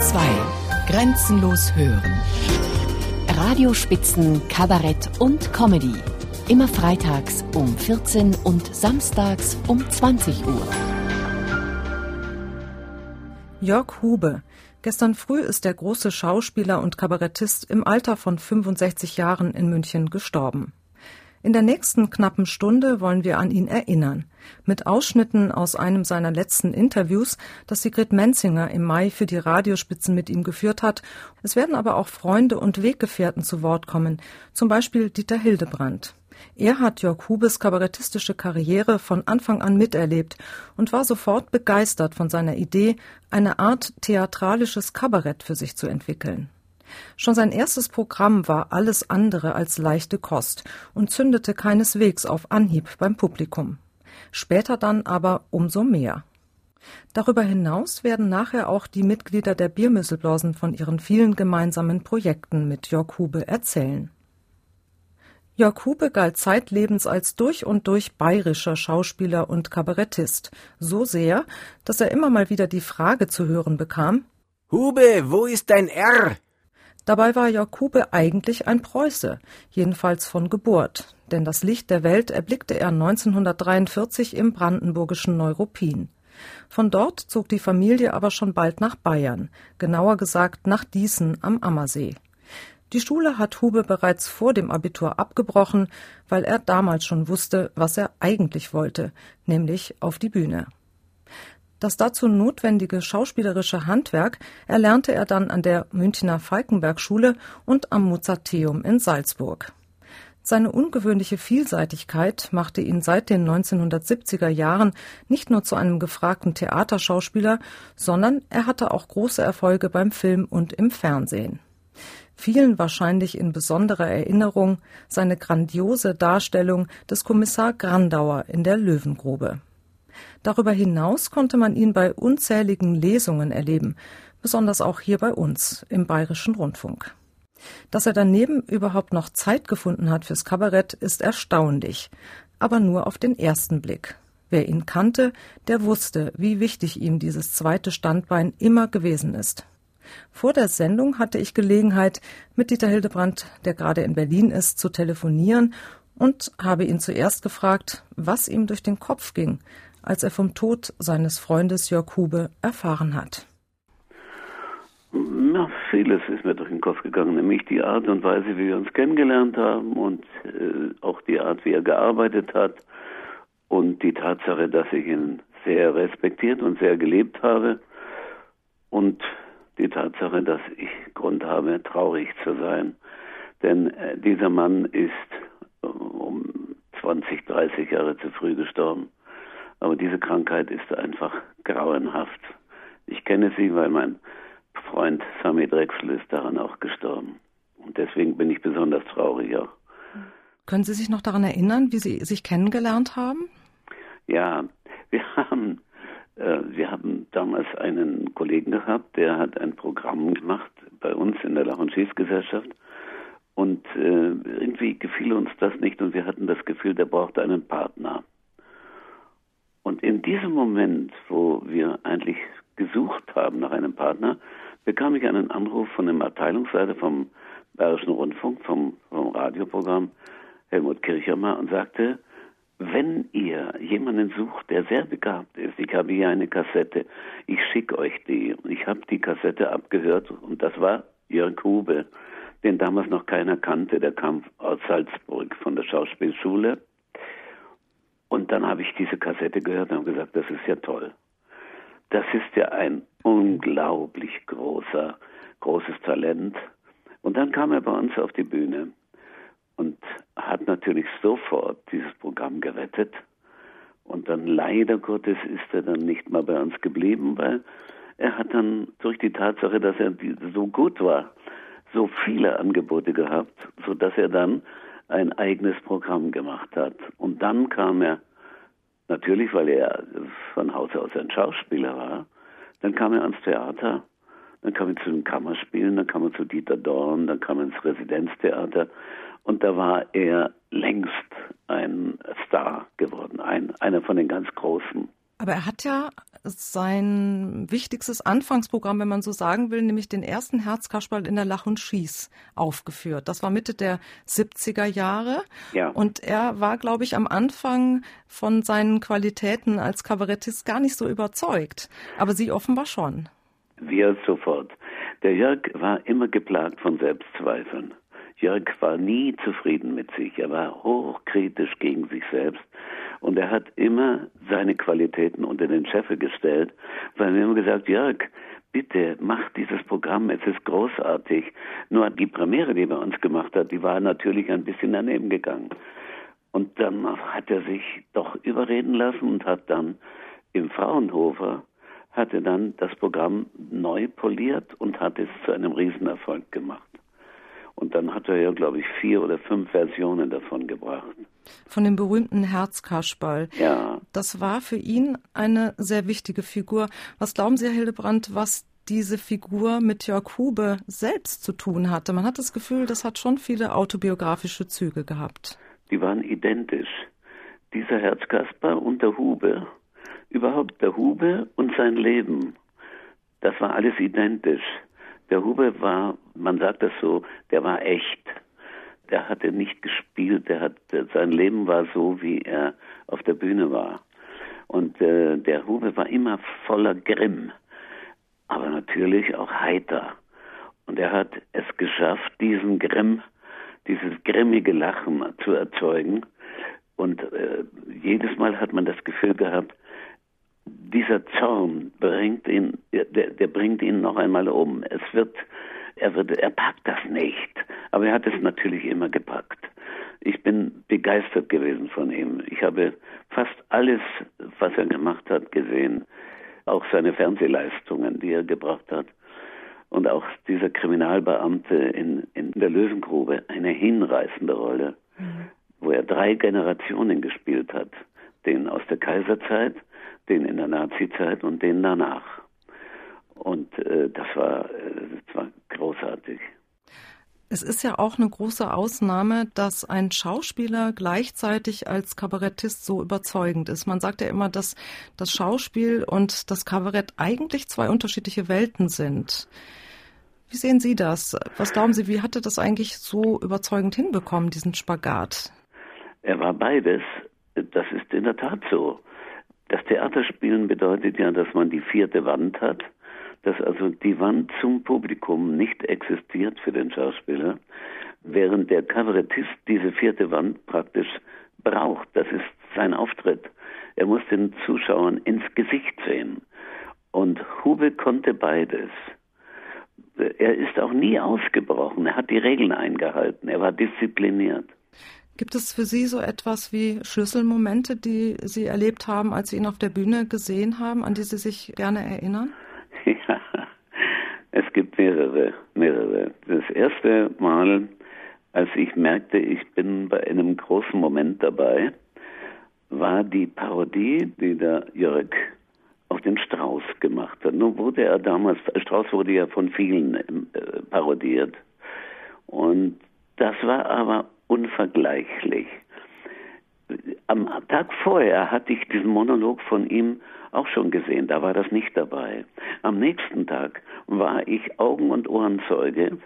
Bayern 2. Grenzenlos hören. Radiospitzen, Kabarett und Comedy. Immer freitags um 14 und samstags um 20 Uhr. Jörg Hube. Gestern früh ist der große Schauspieler und Kabarettist im Alter von 65 Jahren in München gestorben. In der nächsten knappen Stunde wollen wir an ihn erinnern. Mit Ausschnitten aus einem seiner letzten Interviews, das Sigrid Menzinger im Mai für die Radiospitzen mit ihm geführt hat. Es werden aber auch Freunde und Weggefährten zu Wort kommen, zum Beispiel Dieter Hildebrand. Er hat Jörg Hubes kabarettistische Karriere von Anfang an miterlebt und war sofort begeistert von seiner Idee, eine Art theatralisches Kabarett für sich zu entwickeln. Schon sein erstes Programm war alles andere als leichte Kost und zündete keineswegs auf Anhieb beim Publikum. Später dann aber umso mehr. Darüber hinaus werden nachher auch die Mitglieder der Biermüsselblasen von ihren vielen gemeinsamen Projekten mit Jörg Hube erzählen. Jörg Hube galt zeitlebens als durch und durch bayerischer Schauspieler und Kabarettist, so sehr, dass er immer mal wieder die Frage zu hören bekam Hube, wo ist dein R? Dabei war Jakube eigentlich ein Preuße, jedenfalls von Geburt, denn das Licht der Welt erblickte er 1943 im brandenburgischen Neuruppin. Von dort zog die Familie aber schon bald nach Bayern, genauer gesagt nach Diesen am Ammersee. Die Schule hat Hube bereits vor dem Abitur abgebrochen, weil er damals schon wusste, was er eigentlich wollte, nämlich auf die Bühne. Das dazu notwendige schauspielerische Handwerk erlernte er dann an der Münchner Falkenberg-Schule und am Mozarteum in Salzburg. Seine ungewöhnliche Vielseitigkeit machte ihn seit den 1970er Jahren nicht nur zu einem gefragten Theaterschauspieler, sondern er hatte auch große Erfolge beim Film und im Fernsehen. Vielen wahrscheinlich in besonderer Erinnerung seine grandiose Darstellung des Kommissar Grandauer in der Löwengrube. Darüber hinaus konnte man ihn bei unzähligen Lesungen erleben, besonders auch hier bei uns im Bayerischen Rundfunk. Dass er daneben überhaupt noch Zeit gefunden hat fürs Kabarett, ist erstaunlich, aber nur auf den ersten Blick. Wer ihn kannte, der wusste, wie wichtig ihm dieses zweite Standbein immer gewesen ist. Vor der Sendung hatte ich Gelegenheit, mit Dieter Hildebrand, der gerade in Berlin ist, zu telefonieren und habe ihn zuerst gefragt, was ihm durch den Kopf ging, als er vom Tod seines Freundes Jörg Hube erfahren hat. Na, vieles ist mir durch den Kopf gegangen, nämlich die Art und Weise, wie wir uns kennengelernt haben und äh, auch die Art, wie er gearbeitet hat und die Tatsache, dass ich ihn sehr respektiert und sehr gelebt habe und die Tatsache, dass ich Grund habe, traurig zu sein. Denn äh, dieser Mann ist äh, um 20, 30 Jahre zu früh gestorben. Aber diese Krankheit ist einfach grauenhaft. Ich kenne sie, weil mein Freund Sami Drechsel ist daran auch gestorben. Und deswegen bin ich besonders traurig auch. Können Sie sich noch daran erinnern, wie Sie sich kennengelernt haben? Ja, wir haben, äh, wir haben damals einen Kollegen gehabt, der hat ein Programm gemacht bei uns in der Lach- und Schießgesellschaft. Und äh, irgendwie gefiel uns das nicht und wir hatten das Gefühl, der brauchte einen Partner. Und in diesem Moment, wo wir eigentlich gesucht haben nach einem Partner, bekam ich einen Anruf von dem Abteilungsleiter vom Bayerischen Rundfunk, vom, vom Radioprogramm, Helmut Kirchermer, und sagte, wenn ihr jemanden sucht, der sehr begabt ist, ich habe hier eine Kassette, ich schicke euch die. Ich habe die Kassette abgehört und das war Jörg Hube, den damals noch keiner kannte, der kam aus Salzburg von der Schauspielschule und dann habe ich diese Kassette gehört und habe gesagt, das ist ja toll. Das ist ja ein unglaublich großer, großes Talent. Und dann kam er bei uns auf die Bühne und hat natürlich sofort dieses Programm gerettet. Und dann leider Gottes ist er dann nicht mal bei uns geblieben, weil er hat dann durch die Tatsache, dass er so gut war, so viele Angebote gehabt, so dass er dann ein eigenes Programm gemacht hat. Und dann kam er, natürlich, weil er von Haus aus ein Schauspieler war, dann kam er ans Theater, dann kam er zu den Kammerspielen, dann kam er zu Dieter Dorn, dann kam er ins Residenztheater und da war er längst ein Star geworden, ein, einer von den ganz Großen. Aber er hat ja sein wichtigstes Anfangsprogramm, wenn man so sagen will, nämlich den ersten Herzkasperl in der Lach und Schieß aufgeführt. Das war Mitte der 70er Jahre. Ja. Und er war, glaube ich, am Anfang von seinen Qualitäten als Kabarettist gar nicht so überzeugt. Aber Sie offenbar schon. Wir sofort. Der Jörg war immer geplagt von Selbstzweifeln. Jörg war nie zufrieden mit sich. Er war hochkritisch gegen sich selbst. Und er hat immer seine Qualitäten unter den Scheffel gestellt, weil wir immer gesagt, Jörg, bitte mach dieses Programm, es ist großartig. Nur die Premiere, die er bei uns gemacht hat, die war natürlich ein bisschen daneben gegangen. Und dann hat er sich doch überreden lassen und hat dann im Fraunhofer hat er dann das Programm neu poliert und hat es zu einem Riesenerfolg gemacht. Und dann hat er ja, glaube ich, vier oder fünf Versionen davon gebracht. Von dem berühmten Herzkasperl. Ja. Das war für ihn eine sehr wichtige Figur. Was glauben Sie, Herr Hildebrand, was diese Figur mit Jörg Hube selbst zu tun hatte? Man hat das Gefühl, das hat schon viele autobiografische Züge gehabt. Die waren identisch. Dieser Herzkasper und der Hube, überhaupt der Hube und sein Leben, das war alles identisch. Der Hube war, man sagt das so, der war echt. Der hatte nicht gespielt, der hat, sein Leben war so, wie er auf der Bühne war. Und äh, der Hube war immer voller Grimm, aber natürlich auch heiter. Und er hat es geschafft, diesen Grimm, dieses grimmige Lachen zu erzeugen. Und äh, jedes Mal hat man das Gefühl gehabt, dieser Zorn bringt ihn, der, der bringt ihn noch einmal um. Es wird, er wird, er packt das nicht. Aber er hat es natürlich immer gepackt. Ich bin begeistert gewesen von ihm. Ich habe fast alles, was er gemacht hat, gesehen. Auch seine Fernsehleistungen, die er gebracht hat. Und auch dieser Kriminalbeamte in, in der Löwengrube, eine hinreißende Rolle, mhm. wo er drei Generationen gespielt hat. Den aus der Kaiserzeit, den in der Nazizeit und den danach. Und äh, das, war, äh, das war großartig. Es ist ja auch eine große Ausnahme, dass ein Schauspieler gleichzeitig als Kabarettist so überzeugend ist. Man sagt ja immer, dass das Schauspiel und das Kabarett eigentlich zwei unterschiedliche Welten sind. Wie sehen Sie das? Was glauben Sie, wie hat er das eigentlich so überzeugend hinbekommen, diesen Spagat? Er war beides. Das ist in der Tat so. Das Theaterspielen bedeutet ja, dass man die vierte Wand hat, dass also die Wand zum Publikum nicht existiert für den Schauspieler, während der Kabarettist diese vierte Wand praktisch braucht. Das ist sein Auftritt. Er muss den Zuschauern ins Gesicht sehen. Und Hube konnte beides. Er ist auch nie ausgebrochen. Er hat die Regeln eingehalten. Er war diszipliniert. Gibt es für Sie so etwas wie Schlüsselmomente, die Sie erlebt haben, als Sie ihn auf der Bühne gesehen haben, an die Sie sich gerne erinnern? Ja, es gibt mehrere, mehrere. Das erste Mal, als ich merkte, ich bin bei einem großen Moment dabei, war die Parodie, die der Jörg auf den Strauß gemacht hat. Nun wurde er damals, Strauß wurde ja von vielen äh, parodiert. Und das war aber unvergleichlich. Am Tag vorher hatte ich diesen Monolog von ihm auch schon gesehen, da war das nicht dabei. Am nächsten Tag war ich Augen- und Ohrenzeuge,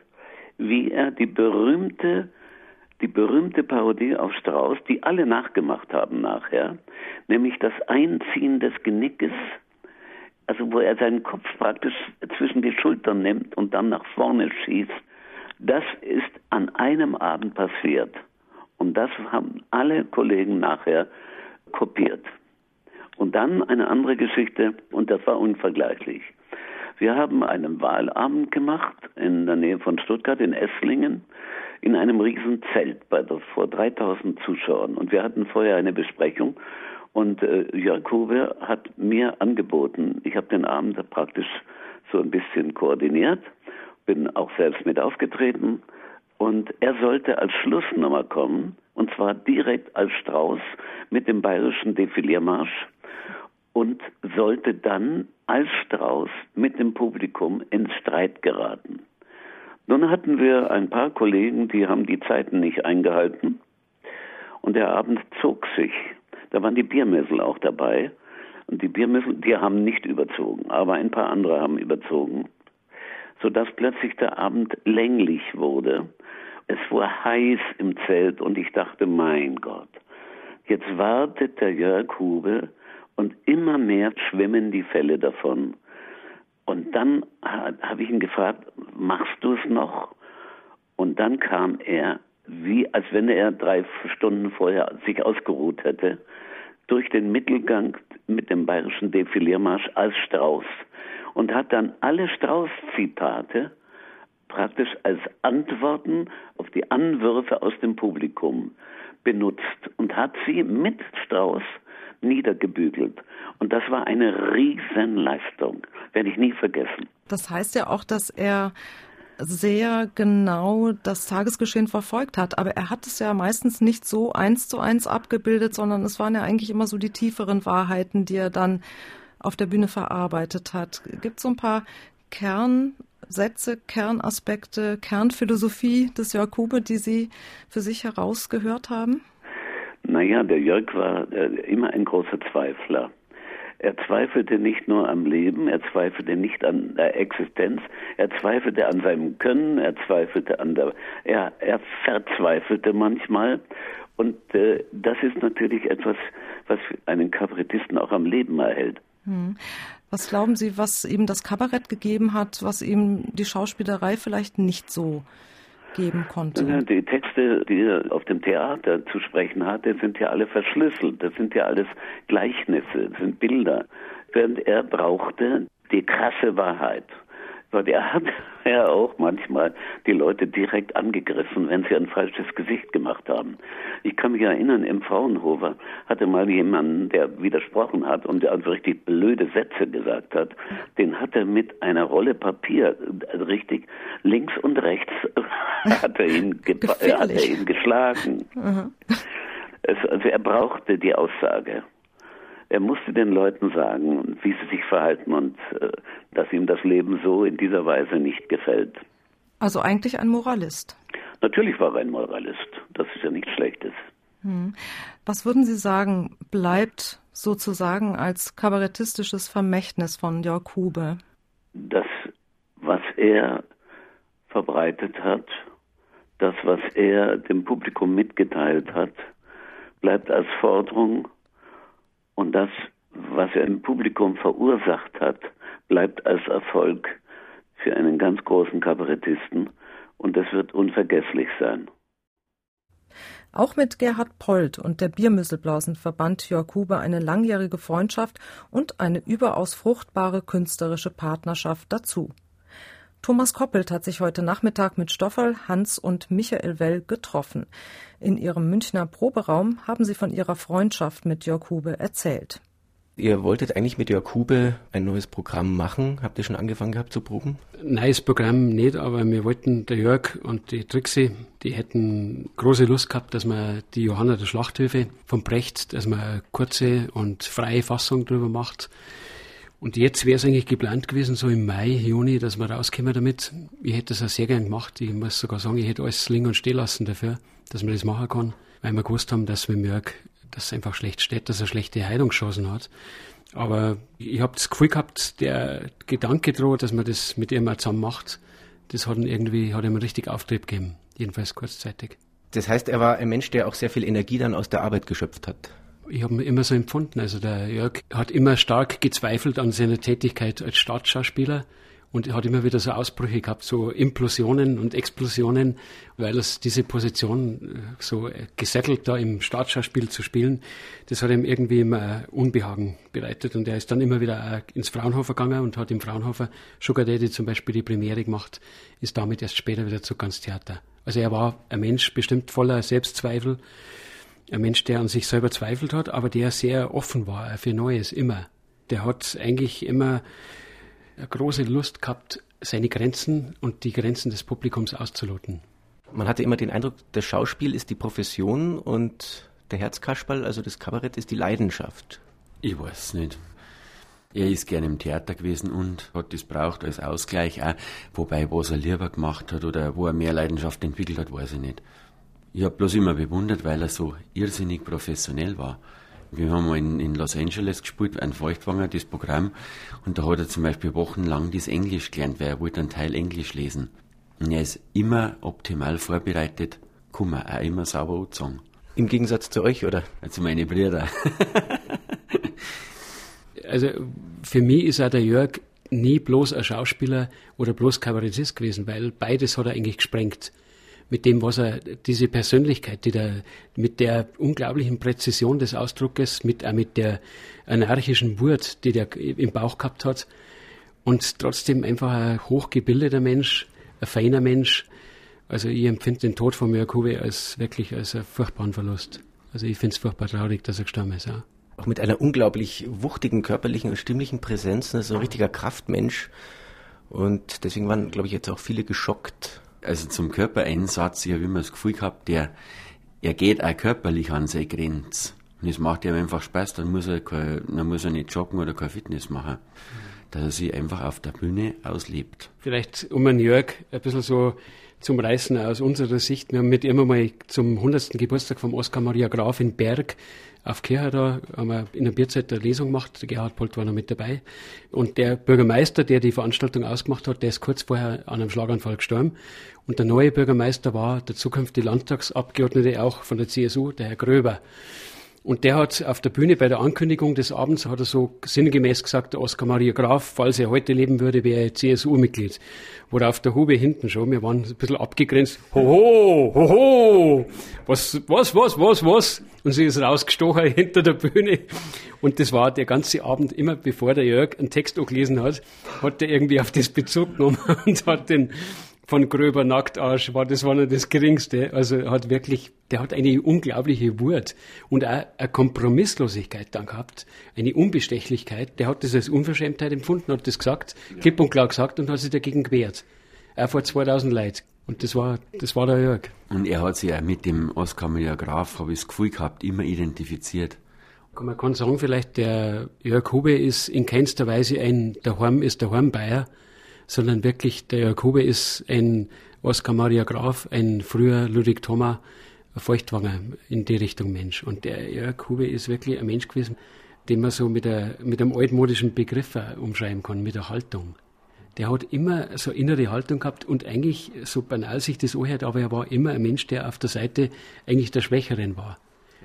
wie er die berühmte, die berühmte Parodie auf Strauß, die alle nachgemacht haben nachher, nämlich das Einziehen des Genickes, also wo er seinen Kopf praktisch zwischen die Schultern nimmt und dann nach vorne schießt, das ist an einem Abend passiert. Und das haben alle Kollegen nachher kopiert. Und dann eine andere Geschichte, und das war unvergleichlich. Wir haben einen Wahlabend gemacht in der Nähe von Stuttgart, in Esslingen, in einem riesen Zelt bei vor 3000 Zuschauern. Und wir hatten vorher eine Besprechung und äh, Huber hat mir angeboten, ich habe den Abend praktisch so ein bisschen koordiniert, bin auch selbst mit aufgetreten und er sollte als Schlussnummer kommen, und zwar direkt als Strauß mit dem bayerischen Defiliermarsch und sollte dann als Strauß mit dem Publikum ins Streit geraten. Nun hatten wir ein paar Kollegen, die haben die Zeiten nicht eingehalten und der Abend zog sich. Da waren die Biermessel auch dabei Und die Biermüssen, die haben nicht überzogen, aber ein paar andere haben überzogen, sodass plötzlich der Abend länglich wurde. Es war heiß im Zelt und ich dachte, mein Gott, jetzt wartet der Jörg Hube und immer mehr schwimmen die Fälle davon. Und dann habe ich ihn gefragt, machst du es noch? Und dann kam er, wie als wenn er drei Stunden vorher sich ausgeruht hätte, durch den Mittelgang mit dem bayerischen Defiliermarsch als Strauß und hat dann alle Strauß-Zitate praktisch als Antworten auf die Anwürfe aus dem Publikum benutzt und hat sie mit Strauß niedergebügelt. Und das war eine Riesenleistung, werde ich nie vergessen. Das heißt ja auch, dass er sehr genau das Tagesgeschehen verfolgt hat. Aber er hat es ja meistens nicht so eins zu eins abgebildet, sondern es waren ja eigentlich immer so die tieferen Wahrheiten, die er dann auf der Bühne verarbeitet hat. Gibt es so ein paar Kernsätze, Kernaspekte, Kernphilosophie des Jörg Hube, die Sie für sich herausgehört haben? Naja, der Jörg war äh, immer ein großer Zweifler. Er zweifelte nicht nur am Leben, er zweifelte nicht an der Existenz, er zweifelte an seinem Können, er zweifelte an der, er, er verzweifelte manchmal. Und äh, das ist natürlich etwas, was einen Kabarettisten auch am Leben erhält. Hm. Was glauben Sie, was ihm das Kabarett gegeben hat, was ihm die Schauspielerei vielleicht nicht so geben konnte? Die Texte, die er auf dem Theater zu sprechen hatte, sind ja alle verschlüsselt. Das sind ja alles Gleichnisse, das sind Bilder. Während er brauchte die krasse Wahrheit. Weil er hat ja auch manchmal die Leute direkt angegriffen, wenn sie ein falsches Gesicht gemacht haben. Ich kann mich erinnern, im Fraunhofer hatte mal jemanden, der widersprochen hat und der also richtig blöde Sätze gesagt hat, den hat er mit einer Rolle Papier, also richtig links und rechts, hat er ihn, hat er ihn geschlagen. Mhm. Es, also er brauchte die Aussage. Er musste den Leuten sagen, wie sie sich verhalten und äh, dass ihm das Leben so in dieser Weise nicht gefällt. Also eigentlich ein Moralist. Natürlich war er ein Moralist. Das ist ja nichts Schlechtes. Hm. Was würden Sie sagen, bleibt sozusagen als kabarettistisches Vermächtnis von Jörg Hube? Das, was er verbreitet hat, das, was er dem Publikum mitgeteilt hat, bleibt als Forderung und das, was er im Publikum verursacht hat, bleibt als Erfolg für einen ganz großen Kabarettisten und das wird unvergesslich sein. Auch mit Gerhard Pold und der Biermüsselblausen verband Jörg Huber eine langjährige Freundschaft und eine überaus fruchtbare künstlerische Partnerschaft dazu. Thomas Koppelt hat sich heute Nachmittag mit Stoffel, Hans und Michael Well getroffen. In ihrem Münchner Proberaum haben sie von ihrer Freundschaft mit Jörg Hube erzählt. Ihr wolltet eigentlich mit Jörg Hube ein neues Programm machen. Habt ihr schon angefangen gehabt zu proben? Neues Programm nicht, aber wir wollten, der Jörg und die Trixie, die hätten große Lust gehabt, dass man die Johanna der Schlachthöfe vom Brecht, dass man eine kurze und freie Fassung drüber macht und jetzt wäre es eigentlich geplant gewesen, so im Mai, Juni, dass wir rauskommen damit. Ich hätte das auch sehr gern gemacht. Ich muss sogar sagen, ich hätte alles liegen und stehen lassen dafür, dass man das machen kann, weil wir gewusst haben, dass merken, dass es einfach schlecht steht, dass er schlechte Heilungschancen hat. Aber ich habe das Gefühl gehabt, der Gedanke droht, dass man das mit ihm zusammen macht, das hat ihn irgendwie, hat ihm richtig Auftrieb gegeben. Jedenfalls kurzzeitig. Das heißt, er war ein Mensch, der auch sehr viel Energie dann aus der Arbeit geschöpft hat. Ich habe ihn immer so empfunden. Also der Jörg hat immer stark gezweifelt an seiner Tätigkeit als Staatsschauspieler und hat immer wieder so Ausbrüche gehabt, so Implosionen und Explosionen, weil es diese Position äh, so gesettelt da im Staatsschauspiel zu spielen, das hat ihm irgendwie immer Unbehagen bereitet und er ist dann immer wieder ins Fraunhofer gegangen und hat im Fraunhofer Sugar Daddy zum Beispiel die Premiere gemacht, ist damit erst später wieder zu ganz Theater. Also er war ein Mensch bestimmt voller Selbstzweifel ein Mensch, der an sich selber zweifelt hat, aber der sehr offen war für Neues, immer. Der hat eigentlich immer eine große Lust gehabt, seine Grenzen und die Grenzen des Publikums auszuloten. Man hatte immer den Eindruck, das Schauspiel ist die Profession und der Herzkasperl, also das Kabarett, ist die Leidenschaft. Ich weiß nicht. Er ist gerne im Theater gewesen und hat das braucht als Ausgleich auch. Wobei, was er lieber gemacht hat oder wo er mehr Leidenschaft entwickelt hat, weiß ich nicht. Ich habe bloß immer bewundert, weil er so irrsinnig professionell war. Wir haben mal in, in Los Angeles gespielt, ein Feuchtwanger, das Programm. Und da hat er zum Beispiel wochenlang das Englisch gelernt, weil er wollte einen Teil Englisch lesen. Und er ist immer optimal vorbereitet, man auch immer sauber anzogen. Im Gegensatz zu euch, oder? Zu meinen Brüdern. also für mich ist auch der Jörg nie bloß ein Schauspieler oder bloß Kabarettist gewesen, weil beides hat er eigentlich gesprengt. Mit dem, was er, diese Persönlichkeit, die der, mit der unglaublichen Präzision des Ausdruckes, mit, auch mit der anarchischen Wut, die der im Bauch gehabt hat, und trotzdem einfach ein hochgebildeter Mensch, ein feiner Mensch. Also ich empfinde den Tod von Huwe als wirklich als einen furchtbaren Verlust. Also ich finde es furchtbar traurig, dass er gestorben ist. Auch auch mit einer unglaublich wuchtigen körperlichen und stimmlichen Präsenz, ne, so ein richtiger Kraftmensch. Und deswegen waren, glaube ich, jetzt auch viele geschockt. Also zum Körpereinsatz, ich habe immer das Gefühl gehabt, der, er geht auch körperlich an seine Grenze. Und es macht ihm einfach Spaß, dann muss er, kein, dann muss er nicht joggen oder kein Fitness machen. Dass er sich einfach auf der Bühne auslebt. Vielleicht um einen Jörg ein bisschen so zum Reißen aus unserer Sicht. Wir haben mit ihm einmal zum 100. Geburtstag vom Oskar Maria Graf in Berg auf Kirche da haben wir in der Bierzeit eine Lesung gemacht. Gerhard Polt war noch mit dabei. Und der Bürgermeister, der die Veranstaltung ausgemacht hat, der ist kurz vorher an einem Schlaganfall gestorben. Und der neue Bürgermeister war der zukünftige Landtagsabgeordnete auch von der CSU, der Herr Gröber. Und der hat auf der Bühne bei der Ankündigung des Abends, hat er so sinngemäß gesagt, der Oskar Maria Graf, falls er heute leben würde, wäre er CSU-Mitglied. Worauf der Hube hinten schon, wir waren ein bisschen abgegrenzt, hoho, hoho, was, was, was, was, was? Und sie ist rausgestochen hinter der Bühne. Und das war der ganze Abend, immer bevor der Jörg einen Text gelesen hat, hat er irgendwie auf das Bezug genommen und hat den, von Gröber Nacktarsch war das war nicht das Geringste. Also hat wirklich, der hat eine unglaubliche Wut und auch eine Kompromisslosigkeit dann gehabt, eine Unbestechlichkeit. Der hat das als Unverschämtheit empfunden, hat das gesagt, ja. klipp und klar gesagt und hat sich dagegen gewehrt. Auch vor 2000 Leuten. Und das war, das war der Jörg. Und er hat sich auch mit dem Oskar Maria Graf, habe ich das Gefühl gehabt, immer identifiziert. Man kann sagen, vielleicht der Jörg Hube ist in keinster Weise ein, der Horm ist der Hornbayer, sondern wirklich der Jakobe ist ein Oskar Maria Graf, ein früher Ludwig Thoma Feuchtwanger in die Richtung Mensch. Und der Jakobe ist wirklich ein Mensch gewesen, den man so mit, der, mit einem altmodischen Begriff umschreiben kann, mit der Haltung. Der hat immer so innere Haltung gehabt und eigentlich, so banal sich das anhört, aber er war immer ein Mensch, der auf der Seite eigentlich der Schwächeren war.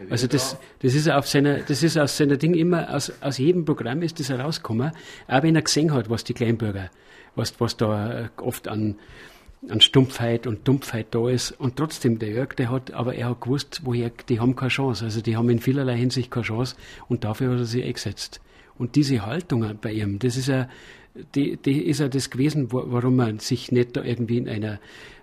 Also das, das ist auf seiner, das ist aus seiner Ding immer, aus, aus jedem Programm ist das herausgekommen, auch wenn er gesehen hat, was die Kleinbürger was, was da äh, oft an, an Stumpfheit und Dumpfheit da ist. Und trotzdem, der Jörg, der hat, aber er hat gewusst, woher, die haben keine Chance. Also die haben in vielerlei Hinsicht keine Chance und dafür hat er sich eingesetzt. Und diese Haltung bei ihm, das ist ja, die, die ist ja das gewesen, warum man sich nicht da irgendwie in einer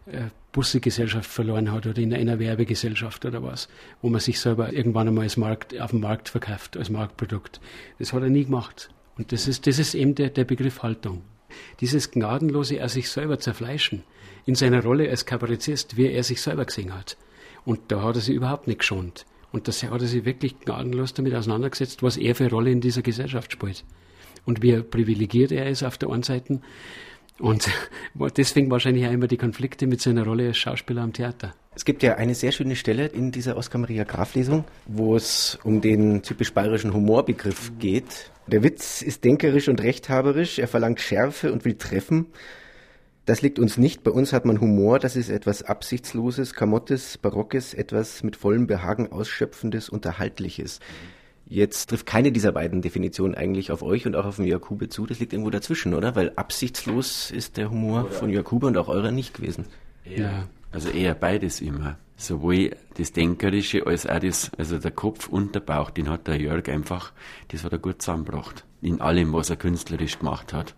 äh, Bussegesellschaft verloren hat oder in einer Werbegesellschaft oder was, wo man sich selber irgendwann einmal als Markt, auf dem Markt verkauft, als Marktprodukt. Das hat er nie gemacht. Und das ist, das ist eben der, der Begriff Haltung. Dieses gnadenlose er sich selber zerfleischen in seiner Rolle als Kabarettist, wie er sich selber gesehen hat. Und da hat er sich überhaupt nicht geschont. Und das hat er sich wirklich gnadenlos damit auseinandergesetzt, was er für eine Rolle in dieser Gesellschaft spielt. Und wie privilegiert er ist auf der einen Seite. Und deswegen wahrscheinlich auch immer die Konflikte mit seiner Rolle als Schauspieler am Theater. Es gibt ja eine sehr schöne Stelle in dieser Oskar Maria Graf Lesung, wo es um den typisch bayerischen Humorbegriff geht. Der Witz ist denkerisch und rechthaberisch, er verlangt Schärfe und will treffen. Das liegt uns nicht. Bei uns hat man Humor, das ist etwas Absichtsloses, Kamottes, Barockes, etwas mit vollem Behagen Ausschöpfendes, Unterhaltliches. Jetzt trifft keine dieser beiden Definitionen eigentlich auf euch und auch auf den Jakube zu. Das liegt irgendwo dazwischen, oder? Weil absichtslos ist der Humor von Jakube und auch eurer nicht gewesen. Ja, also eher beides immer sowohl das Denkerische als auch das, also der Kopf und der Bauch, den hat der Jörg einfach, das hat er gut zusammengebracht. In allem, was er künstlerisch gemacht hat.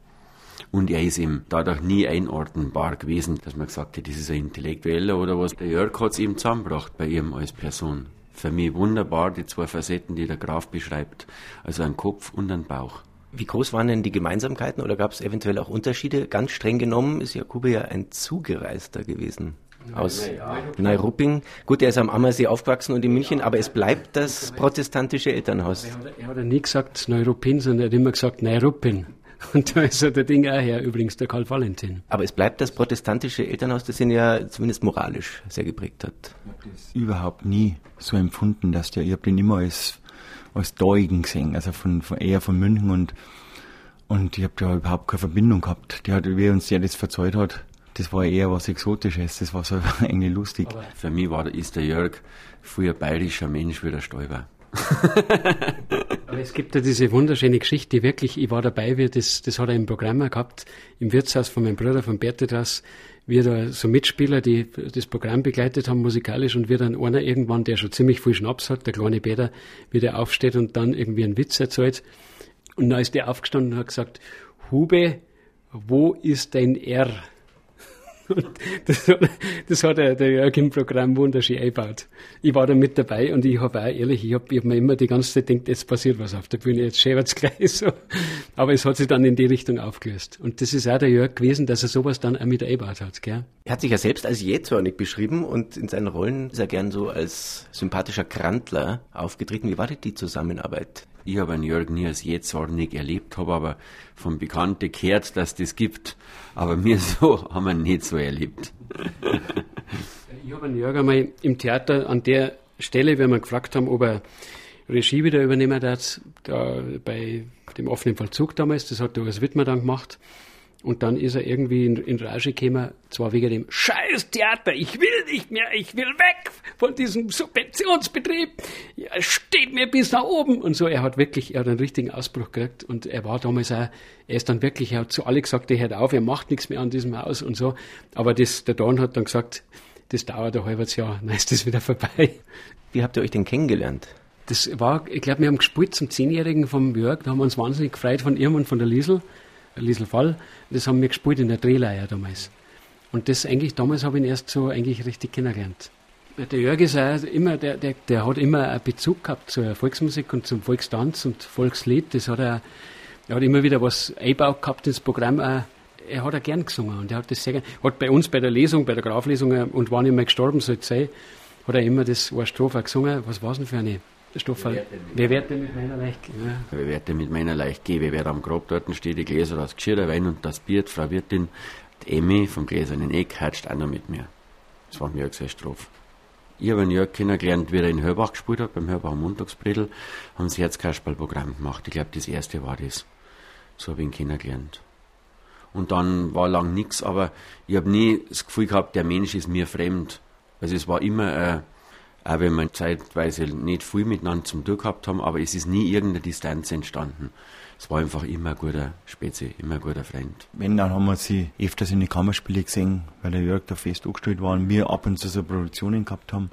Und er ist ihm dadurch nie einordnbar gewesen, dass man gesagt hat, das ist ein Intellektueller oder was. Der Jörg hat es ihm zusammengebracht bei ihm als Person. Für mich wunderbar, die zwei Facetten, die der Graf beschreibt. Also ein Kopf und ein Bauch. Wie groß waren denn die Gemeinsamkeiten oder gab es eventuell auch Unterschiede? Ganz streng genommen ist Jakube ja ein Zugereister gewesen aus Neurupping. Gut, er ist am Ammersee aufgewachsen und in München, aber es bleibt das protestantische Elternhaus. Er hat, er hat ja nie gesagt Neuruppin, sondern er hat immer gesagt Neuruppin. Und da ist ja der Ding auch her, übrigens der Karl Valentin. Aber es bleibt das protestantische Elternhaus, das ihn ja zumindest moralisch sehr geprägt hat. Ich habe das überhaupt nie so empfunden, dass der, ich habe den immer als als Deugen gesehen, also von, von eher von München und und ich habe da überhaupt keine Verbindung gehabt. Die hat, wie uns der das verzeiht hat, das war eher was Exotisches, das war so irgendwie lustig. Aber für mich war, ist der Jörg früher bayerischer Mensch wie der Stäuber. Aber es gibt ja diese wunderschöne Geschichte, wirklich, ich war dabei, wie das, das hat er im Programm gehabt, im Wirtshaus von meinem Bruder, von Bertedras, wir da so Mitspieler, die das Programm begleitet haben musikalisch und wir dann einer irgendwann, der schon ziemlich viel Schnaps hat, der kleine Peter, wie der aufsteht und dann irgendwie einen Witz erzählt. Und dann ist der aufgestanden und hat gesagt, Hube, wo ist dein R? Das, hat, das hat der, der Jörg im Programm wunderschön eingebaut. Ich war da mit dabei und ich habe auch ehrlich, ich habe hab mir immer die ganze Zeit gedacht, jetzt passiert was auf der Bühne, jetzt schäbert's gleich so. Aber es hat sich dann in die Richtung aufgelöst. Und das ist auch der Jörg gewesen, dass er sowas dann auch mit eingebaut hat. Gell? Er hat sich ja selbst als jähzornig beschrieben und in seinen Rollen ist er gern so als sympathischer Krantler aufgetreten. Wie war denn die Zusammenarbeit? Ich habe einen Jörg nie als jähzornig erlebt, habe aber von Bekannten gehört, dass das gibt. Aber wir so haben wir nicht so erlebt. ich habe einen Jörg einmal im Theater an der Stelle, wenn wir gefragt haben, ob er Regie wieder übernehmen darf, da bei dem offenen Vollzug damals, das hat der Urs Wittmer dann gemacht. Und dann ist er irgendwie in, in Rage gekommen, zwar wegen dem Scheiß Theater, ich will nicht mehr, ich will weg von diesem Subventionsbetrieb, ja, steht mir bis nach oben. Und so, er hat wirklich, er hat einen richtigen Ausbruch gekriegt und er war damals auch, er ist dann wirklich, er hat zu alle gesagt, er hört auf, er macht nichts mehr an diesem Haus und so. Aber das, der Don hat dann gesagt, das dauert ein halbes Jahr, dann ist das wieder vorbei. Wie habt ihr euch denn kennengelernt? Das war, ich glaube, wir haben gespielt zum Zehnjährigen vom Jörg, da haben wir uns wahnsinnig gefreut von ihm und von der Liesel. Liesel Fall. Das haben wir gespielt in der Drehleier damals. Und das eigentlich, damals habe ich ihn erst so eigentlich richtig kennengelernt. Der Jörg ist auch immer, der, der, der hat immer einen Bezug gehabt zur Volksmusik und zum Volkstanz und Volkslied. Das hat er, er hat immer wieder was eingebaut gehabt ins Programm. Auch. Er hat auch gern gesungen und er hat das sehr gern. Hat bei uns bei der Lesung, bei der Graflesung und wann ich mal gestorben soll hat er immer das eine Strophe gesungen. Was war denn für eine? Stoffel. Wer wird denn mit meiner Leicht gehen? Ja. Wer wird denn mit meiner Leicht gehen? Wer wird am Grab dort steht, die Gläser, das Geschirr, der Wein und das Bier, die Frau Wirtin, die Emmy vom Gläsernen Eck, herrscht auch noch mit mir. Das war mir seine Strophe. Ich habe einen Jörg kennengelernt, wie er in Hörbach gespielt hat, beim Hörbach Montagspredel, haben sie Herzkasperlprogramm gemacht. Ich glaube, das erste war das. So habe ich ihn kennengelernt. Und dann war lang nichts, aber ich habe nie das Gefühl gehabt, der Mensch ist mir fremd. Also es war immer äh, auch wenn wir zeitweise nicht viel miteinander zum Tun gehabt haben, aber es ist nie irgendeine Distanz entstanden. Es war einfach immer ein guter Spezi, immer ein guter Freund. Wenn, dann haben wir sie öfters in die Kammerspiele gesehen, weil der Jörg da fest angestellt war und wir ab und zu so Produktionen gehabt haben.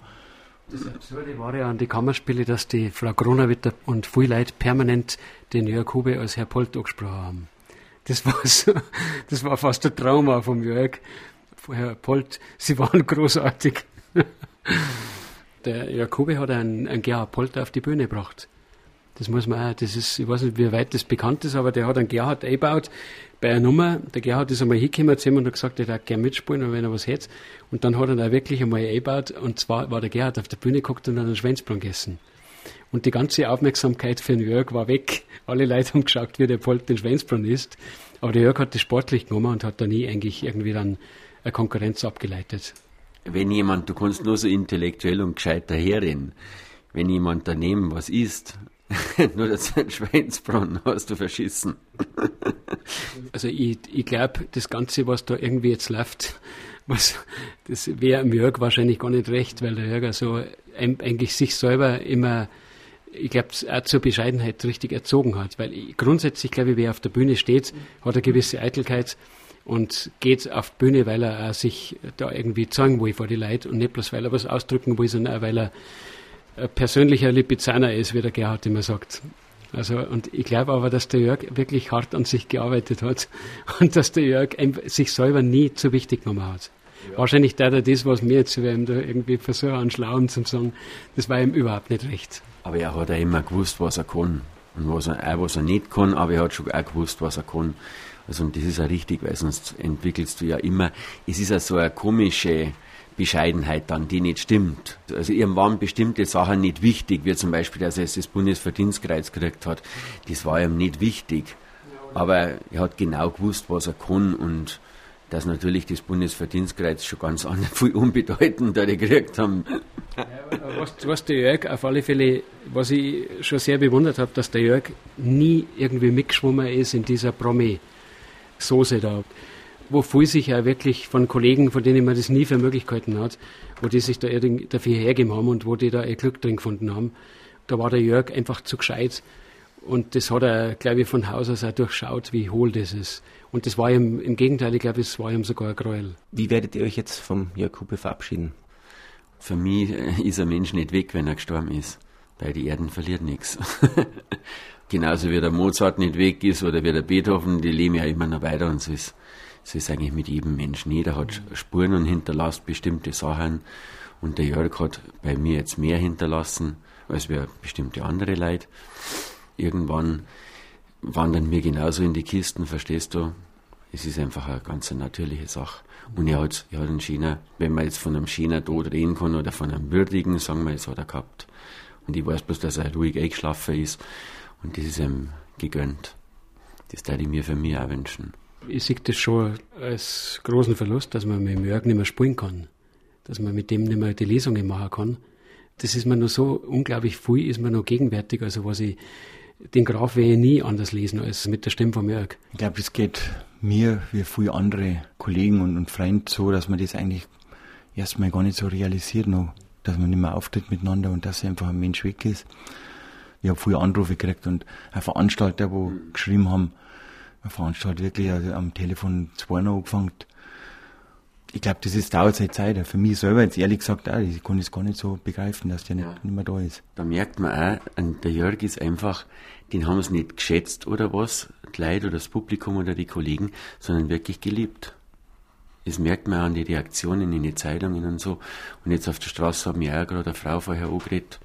Das Absurde war ja an die Kammerspiele, dass die Frau Gronawitter und viele Leute permanent den Jörg Hube als Herr Polt angesprochen haben. Das war so, das war fast ein Trauma vom Jörg. Herr Polt, Sie waren großartig. Der Jakobi hat einen, einen Gerhard Polter auf die Bühne gebracht. Das muss man auch, das ist, ich weiß nicht, wie weit das bekannt ist, aber der hat einen Gerhard eingebaut bei einer Nummer. Der Gerhard ist einmal hingekommen zu ihm und hat gesagt, er darf gerne mitspielen, wenn er was hätte. Und dann hat er da wirklich einmal eingebaut und zwar war der Gerhard auf der Bühne geguckt und hat einen Schwänzplan gegessen. Und die ganze Aufmerksamkeit für den Jörg war weg. Alle Leute haben geschaut, wie der Polt den Schwänzplan isst. Aber der Jörg hat das sportlich genommen und hat da nie eigentlich irgendwie dann eine Konkurrenz abgeleitet wenn jemand, du kannst nur so intellektuell und gescheit daherreden, wenn jemand daneben was isst, nur das ein Schweinsbraten hast du verschissen. also ich, ich glaube, das Ganze, was da irgendwie jetzt läuft, was, das wäre am Jörg wahrscheinlich gar nicht recht, weil der Jörg also eigentlich sich selber immer, ich glaube, auch zur Bescheidenheit richtig erzogen hat. Weil ich, grundsätzlich, glaube ich, wer auf der Bühne steht, hat eine gewisse Eitelkeit und geht auf die Bühne, weil er sich da irgendwie zeigen will vor die Leute und nicht bloß, weil er was ausdrücken will, sondern auch, weil er ein persönlicher Lipizzaner ist, wie der Gerhard immer sagt. Also, und ich glaube aber, dass der Jörg wirklich hart an sich gearbeitet hat und dass der Jörg sich selber nie zu wichtig genommen hat. Ja. Wahrscheinlich da das, was mir jetzt da irgendwie versuchen, an Schlauen zu sagen, das war ihm überhaupt nicht recht. Aber er hat ja immer gewusst, was er kann. Und was er, auch was er nicht kann, aber er hat schon auch gewusst, was er kann. Also und das ist ja richtig, weil sonst entwickelst du ja immer, es ist ja so eine komische Bescheidenheit dann, die nicht stimmt. Also ihm waren bestimmte Sachen nicht wichtig, wie zum Beispiel, dass er das Bundesverdienstkreuz gekriegt hat. Das war ihm nicht wichtig. Aber er hat genau gewusst, was er kann und dass natürlich das Bundesverdienstkreuz schon ganz anders, viel unbedeutender gekriegt haben. Was, was der Jörg auf alle Fälle, was ich schon sehr bewundert habe, dass der Jörg nie irgendwie mitgeschwommen ist in dieser Promi-Soße da wo viel sich ja wirklich von Kollegen, von denen man das nie für Möglichkeiten hat, wo die sich da dafür hergeben haben und wo die da ihr Glück drin gefunden haben. Da war der Jörg einfach zu gescheit. Und das hat er, glaube ich, von Haus aus auch durchschaut, wie hohl das ist. Und das war ihm, im Gegenteil, ich glaube, es war ihm sogar ein Gräuel. Wie werdet ihr euch jetzt vom Jörg Hupe verabschieden? Für mich äh, ist ein Mensch nicht weg, wenn er gestorben ist. Weil die Erden verliert nichts. Genauso wie der Mozart nicht weg ist oder wie der Beethoven, die leben ja immer noch weiter und so ist so ist eigentlich mit jedem Menschen. Jeder hat Spuren und hinterlässt bestimmte Sachen. Und der Jörg hat bei mir jetzt mehr hinterlassen als wir bestimmte andere Leute. Irgendwann wandern wir genauso in die Kisten, verstehst du? Es ist einfach eine ganz natürliche Sache. Und er hat, er hat einen schönen, wenn man jetzt von einem schönen Tod reden kann oder von einem würdigen, sagen wir, das hat er gehabt. Und ich weiß bloß, dass er ruhig eingeschlafen ist. Und das ist ihm gegönnt. Das würde ich mir für mich auch wünschen ich sehe das schon als großen Verlust, dass man mit Jörg nicht mehr spielen kann. Dass man mit dem nicht mehr die Lesungen machen kann. Das ist mir nur so unglaublich viel, ist mir noch gegenwärtig. Also was ich, den Graf werde ich nie anders lesen als mit der Stimme von Jörg. Ich glaube, das geht mir wie viele andere Kollegen und, und Freunde so, dass man das eigentlich erstmal gar nicht so realisiert noch, dass man nicht mehr auftritt miteinander und dass einfach ein Mensch weg ist. Ich habe viele Anrufe gekriegt und auch Veranstalter, wo geschrieben haben, eine Veranstaltung wirklich also am Telefon zweimal angefangen. Ich glaube, das ist dauert seit Zeit. Für mich selber jetzt ehrlich gesagt auch, ich kann es gar nicht so begreifen, dass der ja. nicht, nicht mehr da ist. Da merkt man auch, der Jörg ist einfach, den haben sie nicht geschätzt oder was, die Leute oder das Publikum oder die Kollegen, sondern wirklich geliebt. Das merkt man auch an die Reaktionen in den Zeitungen und so. Und jetzt auf der Straße haben wir auch gerade eine Frau vorher angeredet.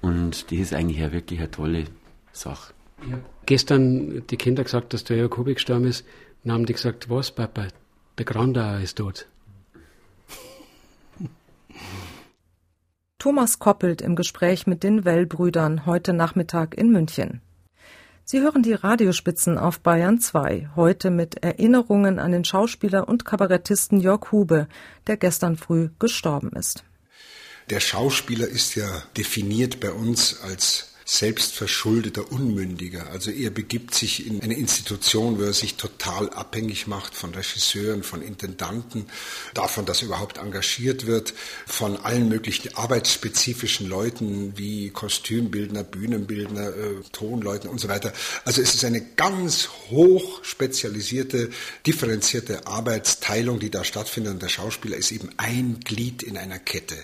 Und das ist eigentlich auch wirklich eine tolle Sache. Habe gestern die Kinder gesagt, dass der Jakobi gestorben ist. Dann haben die gesagt, was, Papa? Der Grandauer ist tot. Thomas Koppelt im Gespräch mit den Well-Brüdern heute Nachmittag in München. Sie hören die Radiospitzen auf Bayern 2, heute mit Erinnerungen an den Schauspieler und Kabarettisten Jörg Hube, der gestern früh gestorben ist. Der Schauspieler ist ja definiert bei uns als selbstverschuldeter Unmündiger. Also er begibt sich in eine Institution, wo er sich total abhängig macht von Regisseuren, von Intendanten, davon, dass er überhaupt engagiert wird, von allen möglichen arbeitsspezifischen Leuten wie Kostümbildner, Bühnenbildner, äh, Tonleuten und so weiter. Also es ist eine ganz hoch spezialisierte, differenzierte Arbeitsteilung, die da stattfindet und der Schauspieler ist eben ein Glied in einer Kette.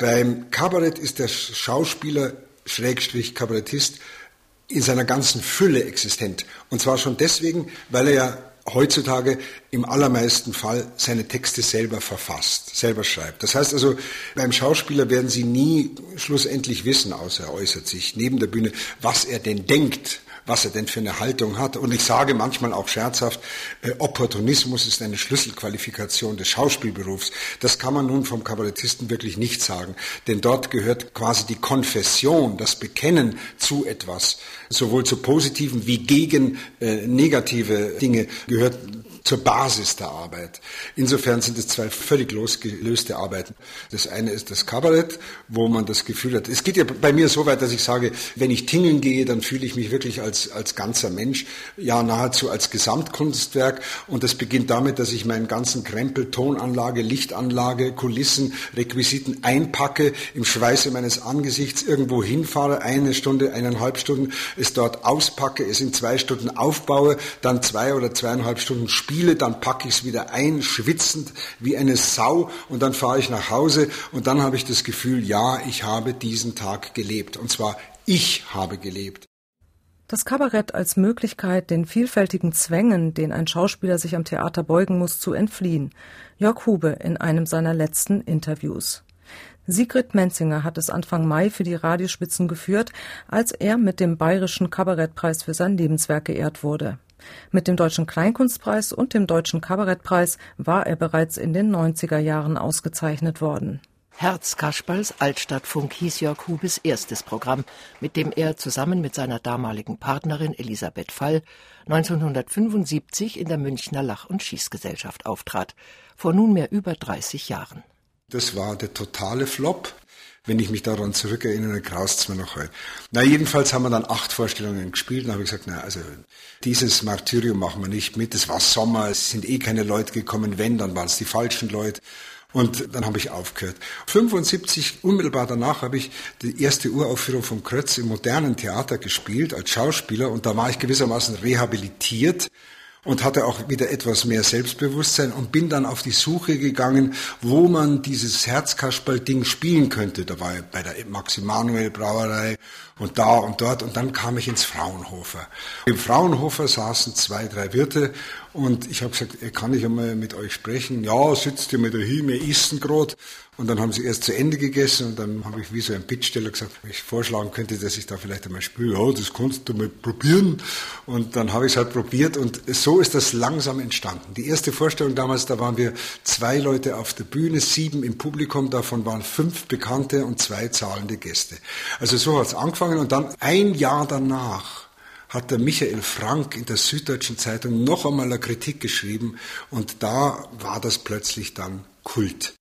Beim Kabarett ist der Schauspieler Schrägstrich Kabarettist in seiner ganzen Fülle existent. Und zwar schon deswegen, weil er ja heutzutage im allermeisten Fall seine Texte selber verfasst, selber schreibt. Das heißt also, beim Schauspieler werden Sie nie schlussendlich wissen, außer er äußert sich neben der Bühne, was er denn denkt was er denn für eine Haltung hat. Und ich sage manchmal auch scherzhaft, äh, Opportunismus ist eine Schlüsselqualifikation des Schauspielberufs. Das kann man nun vom Kabarettisten wirklich nicht sagen, denn dort gehört quasi die Konfession, das Bekennen zu etwas, sowohl zu positiven wie gegen äh, negative Dinge gehört zur Basis der Arbeit. Insofern sind es zwei völlig losgelöste Arbeiten. Das eine ist das Kabarett, wo man das Gefühl hat, es geht ja bei mir so weit, dass ich sage, wenn ich tingeln gehe, dann fühle ich mich wirklich als, als ganzer Mensch, ja nahezu als Gesamtkunstwerk. Und das beginnt damit, dass ich meinen ganzen Krempel, Tonanlage, Lichtanlage, Kulissen, Requisiten einpacke, im Schweiße meines Angesichts irgendwo hinfahre, eine Stunde, eineinhalb Stunden, es dort auspacke, es in zwei Stunden aufbaue, dann zwei oder zweieinhalb Stunden spiele, dann packe ich es wieder ein, schwitzend wie eine Sau und dann fahre ich nach Hause und dann habe ich das Gefühl, ja, ich habe diesen Tag gelebt. Und zwar ich habe gelebt. Das Kabarett als Möglichkeit, den vielfältigen Zwängen, den ein Schauspieler sich am Theater beugen muss, zu entfliehen. Jörg Hube in einem seiner letzten Interviews. Sigrid Menzinger hat es Anfang Mai für die Radiospitzen geführt, als er mit dem Bayerischen Kabarettpreis für sein Lebenswerk geehrt wurde. Mit dem Deutschen Kleinkunstpreis und dem Deutschen Kabarettpreis war er bereits in den 90er Jahren ausgezeichnet worden. Herz Kasperls Altstadtfunk hieß Jörg Hubes erstes Programm, mit dem er zusammen mit seiner damaligen Partnerin Elisabeth Fall 1975 in der Münchner Lach- und Schießgesellschaft auftrat, vor nunmehr über 30 Jahren. Das war der totale Flop. Wenn ich mich daran zurückerinnere, graust es mir noch heute. Na, jedenfalls haben wir dann acht Vorstellungen gespielt und habe gesagt, na, also, dieses Martyrium machen wir nicht mit. Es war Sommer, es sind eh keine Leute gekommen. Wenn, dann waren es die falschen Leute. Und dann habe ich aufgehört. 75, unmittelbar danach, habe ich die erste Uraufführung vom Krötz im modernen Theater gespielt als Schauspieler und da war ich gewissermaßen rehabilitiert und hatte auch wieder etwas mehr Selbstbewusstsein und bin dann auf die Suche gegangen, wo man dieses Herzkasperl-Ding spielen könnte. Da war ich bei der Maximanuel Brauerei und da und dort und dann kam ich ins Fraunhofer. Im Fraunhofer saßen zwei, drei Wirte und ich habe gesagt, kann ich einmal mit euch sprechen? Ja, sitzt ihr mal dahin, wir essen gerade. Und dann haben sie erst zu Ende gegessen und dann habe ich wie so ein Bittsteller gesagt, ob ich vorschlagen könnte, dass ich da vielleicht einmal spiele. Ja, das kannst du mal probieren. Und dann habe ich es halt probiert und so ist das langsam entstanden. Die erste Vorstellung damals, da waren wir zwei Leute auf der Bühne, sieben im Publikum, davon waren fünf bekannte und zwei zahlende Gäste. Also so hat es angefangen und dann ein Jahr danach hat der Michael Frank in der Süddeutschen Zeitung noch einmal eine Kritik geschrieben und da war das plötzlich dann Kult.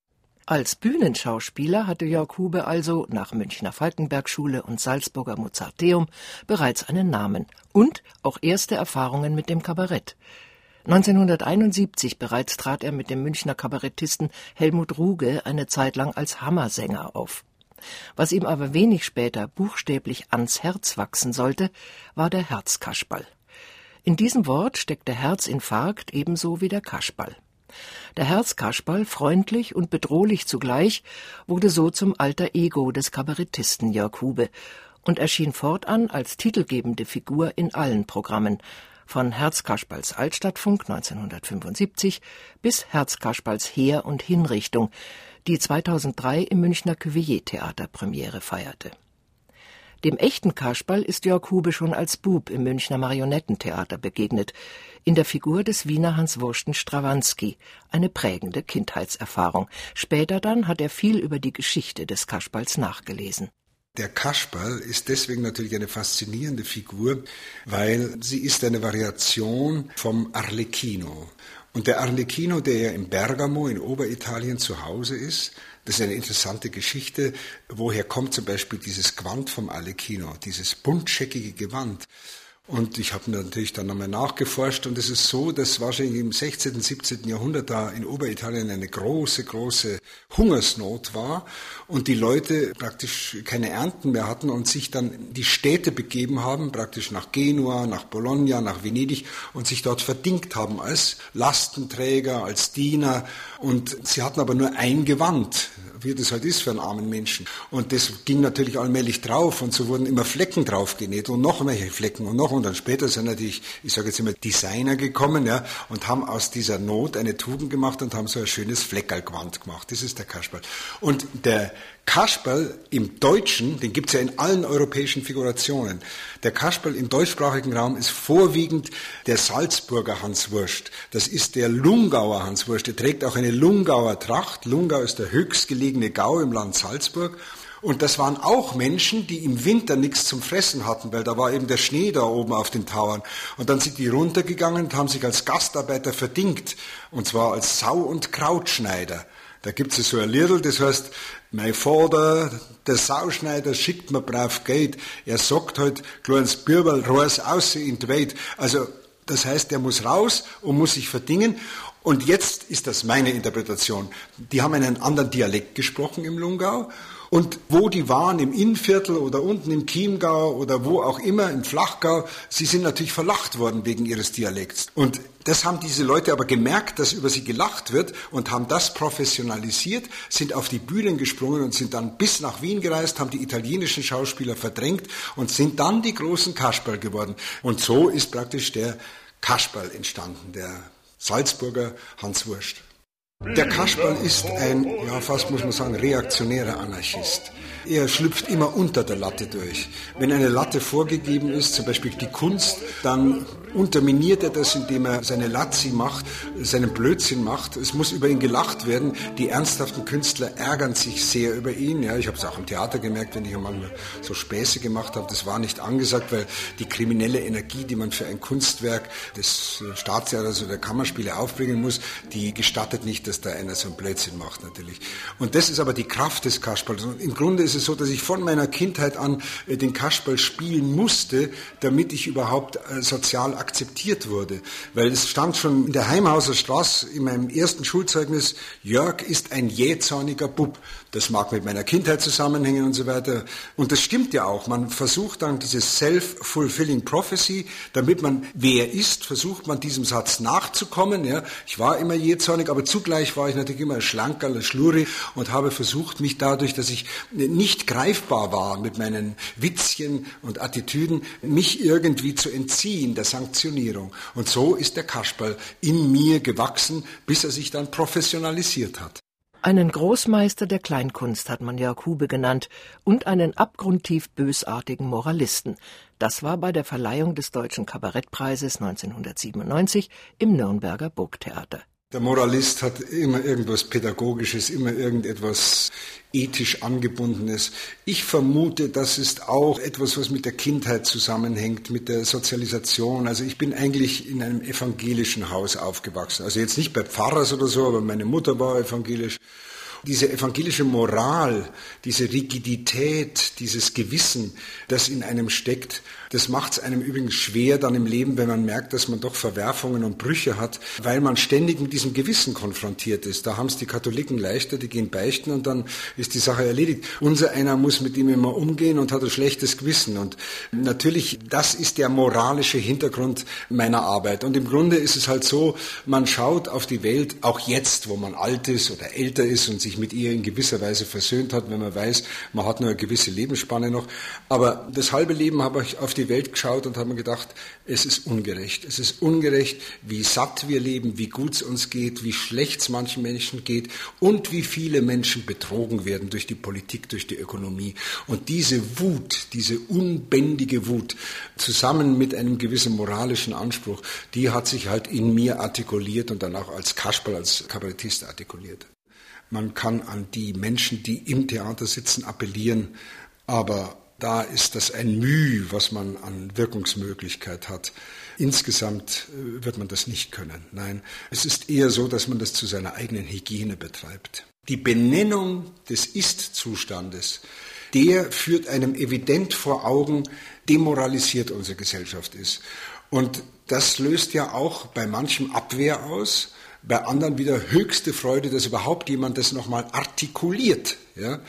Als Bühnenschauspieler hatte Jörg Hube also nach Münchner Falkenberg-Schule und Salzburger Mozarteum bereits einen Namen und auch erste Erfahrungen mit dem Kabarett. 1971 bereits trat er mit dem Münchner Kabarettisten Helmut Ruge eine Zeit lang als Hammersänger auf. Was ihm aber wenig später buchstäblich ans Herz wachsen sollte, war der Herzkaschball. In diesem Wort steckt der Herzinfarkt ebenso wie der Kaschball. Der Herzkaschball, freundlich und bedrohlich zugleich, wurde so zum alter Ego des Kabarettisten Jörg Hube und erschien fortan als titelgebende Figur in allen Programmen, von Herzkaschballs Altstadtfunk 1975 bis Herzkaschballs Heer- und Hinrichtung, die 2003 im Münchner Cuvier-Theater Premiere feierte. Dem echten Kasperl ist Jörg Hube schon als Bub im Münchner Marionettentheater begegnet, in der Figur des Wiener Hans Wursten Strawanski, eine prägende Kindheitserfahrung. Später dann hat er viel über die Geschichte des Kasperls nachgelesen. Der Kasperl ist deswegen natürlich eine faszinierende Figur, weil sie ist eine Variation vom Arlecchino. Und der Arlecchino, der ja in Bergamo in Oberitalien zu Hause ist, das ist eine interessante Geschichte. Woher kommt zum Beispiel dieses Gewand vom Arlecchino, dieses buntscheckige Gewand? Und ich habe natürlich dann nochmal nachgeforscht und es ist so, dass wahrscheinlich im 16., 17. Jahrhundert da in Oberitalien eine große, große Hungersnot war und die Leute praktisch keine Ernten mehr hatten und sich dann die Städte begeben haben, praktisch nach Genua, nach Bologna, nach Venedig und sich dort verdingt haben als Lastenträger, als Diener und sie hatten aber nur ein Gewand wie das halt ist für einen armen Menschen. Und das ging natürlich allmählich drauf und so wurden immer Flecken drauf genäht und noch welche Flecken und noch und dann später sind natürlich, ich sage jetzt immer Designer gekommen, ja, und haben aus dieser Not eine Tugend gemacht und haben so ein schönes Fleckerlgewand gemacht. Das ist der Kasperl. Und der Kasperl im Deutschen, den gibt es ja in allen europäischen Figurationen. Der Kasperl im deutschsprachigen Raum ist vorwiegend der Salzburger Hanswurst. Das ist der Lungauer Hanswurst. Der trägt auch eine Lungauer Tracht. Lungau ist der höchstgelegene Gau im Land Salzburg. Und das waren auch Menschen, die im Winter nichts zum Fressen hatten, weil da war eben der Schnee da oben auf den Tauern. Und dann sind die runtergegangen und haben sich als Gastarbeiter verdingt. Und zwar als Sau- und Krautschneider. Da gibt es so ein Liedl, das heißt, mein Vater, der Sauschneider, schickt mir brav Geld. Er sagt halt, kleines Bürberl, raus, aus in die Welt. Also, das heißt, er muss raus und muss sich verdingen. Und jetzt ist das meine Interpretation. Die haben einen anderen Dialekt gesprochen im Lungau und wo die waren, im Innviertel oder unten im Chiemgau oder wo auch immer, im Flachgau, sie sind natürlich verlacht worden wegen ihres Dialekts. Und das haben diese Leute aber gemerkt, dass über sie gelacht wird und haben das professionalisiert, sind auf die Bühnen gesprungen und sind dann bis nach Wien gereist, haben die italienischen Schauspieler verdrängt und sind dann die großen Kasperl geworden. Und so ist praktisch der Kasperl entstanden, der Salzburger Hans Wurst. Der Kasperl ist ein, ja fast muss man sagen, reaktionärer Anarchist. Er schlüpft immer unter der Latte durch. Wenn eine Latte vorgegeben ist, zum Beispiel die Kunst, dann unterminiert er das, indem er seine Lazzi macht, seinen Blödsinn macht. Es muss über ihn gelacht werden. Die ernsthaften Künstler ärgern sich sehr über ihn. Ja, ich habe es auch im Theater gemerkt, wenn ich einmal so Späße gemacht habe. Das war nicht angesagt, weil die kriminelle Energie, die man für ein Kunstwerk des Staatstheaters oder der Kammerspiele aufbringen muss, die gestattet nicht, dass da einer so einen Blödsinn macht natürlich. Und das ist aber die Kraft des Kasperls. Im Grunde ist es so, dass ich von meiner Kindheit an äh, den Kasperl spielen musste, damit ich überhaupt äh, sozial akzeptiert wurde. Weil es stand schon in der Heimhauser Straße in meinem ersten Schulzeugnis, Jörg ist ein jähzorniger Bub. Das mag mit meiner Kindheit zusammenhängen und so weiter. Und das stimmt ja auch. Man versucht dann diese self-fulfilling prophecy, damit man wer ist, versucht man diesem Satz nachzukommen. Ja. Ich war immer jähzornig, aber zugleich war ich natürlich immer schlanker, ein Schluri und habe versucht, mich dadurch, dass ich nicht greifbar war mit meinen Witzchen und Attitüden, mich irgendwie zu entziehen der Sanktionierung. Und so ist der Kasperl in mir gewachsen, bis er sich dann professionalisiert hat. Einen Großmeister der Kleinkunst hat man Jörg Hube genannt und einen abgrundtief bösartigen Moralisten. Das war bei der Verleihung des Deutschen Kabarettpreises 1997 im Nürnberger Burgtheater. Der Moralist hat immer irgendwas Pädagogisches, immer irgendetwas ethisch angebundenes. Ich vermute, das ist auch etwas, was mit der Kindheit zusammenhängt, mit der Sozialisation. Also ich bin eigentlich in einem evangelischen Haus aufgewachsen. Also jetzt nicht bei Pfarrers oder so, aber meine Mutter war evangelisch. Diese evangelische Moral, diese Rigidität, dieses Gewissen, das in einem steckt, das macht es einem übrigens schwer dann im Leben, wenn man merkt, dass man doch Verwerfungen und Brüche hat, weil man ständig mit diesem Gewissen konfrontiert ist. Da haben es die Katholiken leichter, die gehen beichten und dann ist die Sache erledigt. Unser einer muss mit ihm immer umgehen und hat ein schlechtes Gewissen. Und natürlich, das ist der moralische Hintergrund meiner Arbeit. Und im Grunde ist es halt so, man schaut auf die Welt, auch jetzt, wo man alt ist oder älter ist und sich mit ihr in gewisser Weise versöhnt hat, wenn man weiß, man hat nur eine gewisse Lebensspanne noch. Aber das halbe Leben habe ich auf die die Welt geschaut und haben gedacht, es ist ungerecht. Es ist ungerecht, wie satt wir leben, wie gut es uns geht, wie schlecht es manchen Menschen geht und wie viele Menschen betrogen werden durch die Politik, durch die Ökonomie. Und diese Wut, diese unbändige Wut, zusammen mit einem gewissen moralischen Anspruch, die hat sich halt in mir artikuliert und dann auch als Kasperl, als Kabarettist artikuliert. Man kann an die Menschen, die im Theater sitzen, appellieren, aber da ist das ein Mühe, was man an Wirkungsmöglichkeit hat. Insgesamt äh, wird man das nicht können. Nein, es ist eher so, dass man das zu seiner eigenen Hygiene betreibt. Die Benennung des Ist-Zustandes, der führt einem evident vor Augen, demoralisiert unsere Gesellschaft ist. Und das löst ja auch bei manchem Abwehr aus, bei anderen wieder höchste Freude, dass überhaupt jemand das nochmal artikuliert. Ja?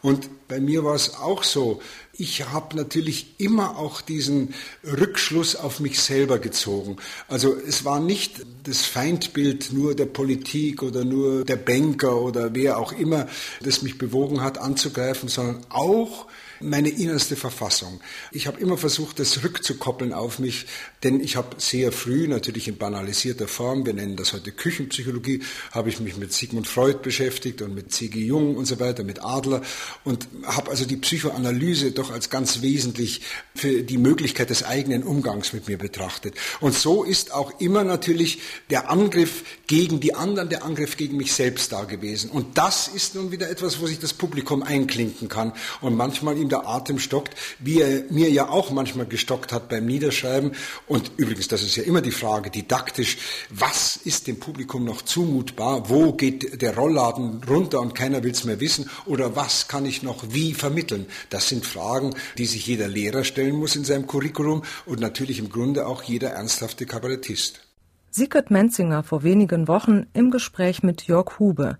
Und bei mir war es auch so. Ich habe natürlich immer auch diesen Rückschluss auf mich selber gezogen. Also es war nicht das Feindbild nur der Politik oder nur der Banker oder wer auch immer, das mich bewogen hat anzugreifen, sondern auch meine innerste Verfassung. Ich habe immer versucht, das rückzukoppeln auf mich, denn ich habe sehr früh, natürlich in banalisierter Form, wir nennen das heute Küchenpsychologie, habe ich mich mit Sigmund Freud beschäftigt und mit C.G. Jung und so weiter, mit Adler und habe also die Psychoanalyse doch als ganz wesentlich für die Möglichkeit des eigenen Umgangs mit mir betrachtet. Und so ist auch immer natürlich der Angriff gegen die anderen, der Angriff gegen mich selbst da gewesen. Und das ist nun wieder etwas, wo sich das Publikum einklinken kann und manchmal ihm der Atem stockt, wie er mir ja auch manchmal gestockt hat beim Niederschreiben. Und übrigens, das ist ja immer die Frage, didaktisch, was ist dem Publikum noch zumutbar? Wo geht der Rollladen runter und keiner will es mehr wissen? Oder was kann ich noch wie vermitteln? Das sind Fragen, die sich jeder Lehrer stellen muss in seinem Curriculum und natürlich im Grunde auch jeder ernsthafte Kabarettist. Sigurd Menzinger vor wenigen Wochen im Gespräch mit Jörg Hube.